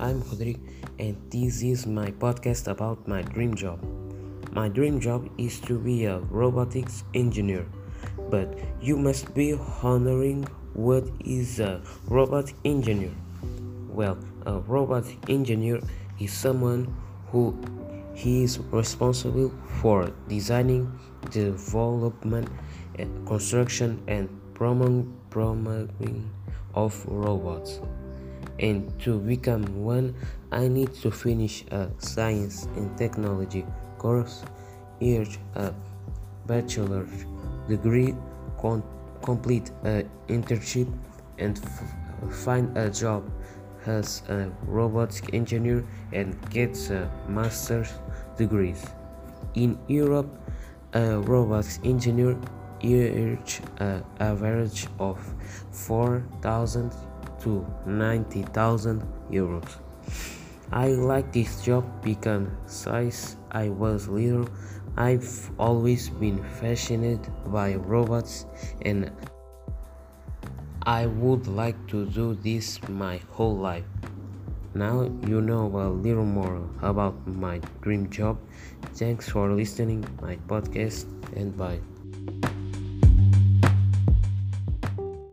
I'm Rodrigo, and this is my podcast about my dream job. My dream job is to be a robotics engineer, but you must be honoring what is a robot engineer. Well, a robot engineer is someone who he is responsible for designing, development, eh, construction, and promoting of robots and to become one I need to finish a science and technology course, earn a bachelor's degree, con- complete an internship, and f- find a job as a robotics engineer and get a master's degree. In Europe, a robotics engineer earns an uh, average of 4,000 to 90,000 euros. I like this job because since I was little, I've always been fascinated by robots and I would like to do this my whole life. Now you know a little more about my dream job. Thanks for listening my podcast and bye.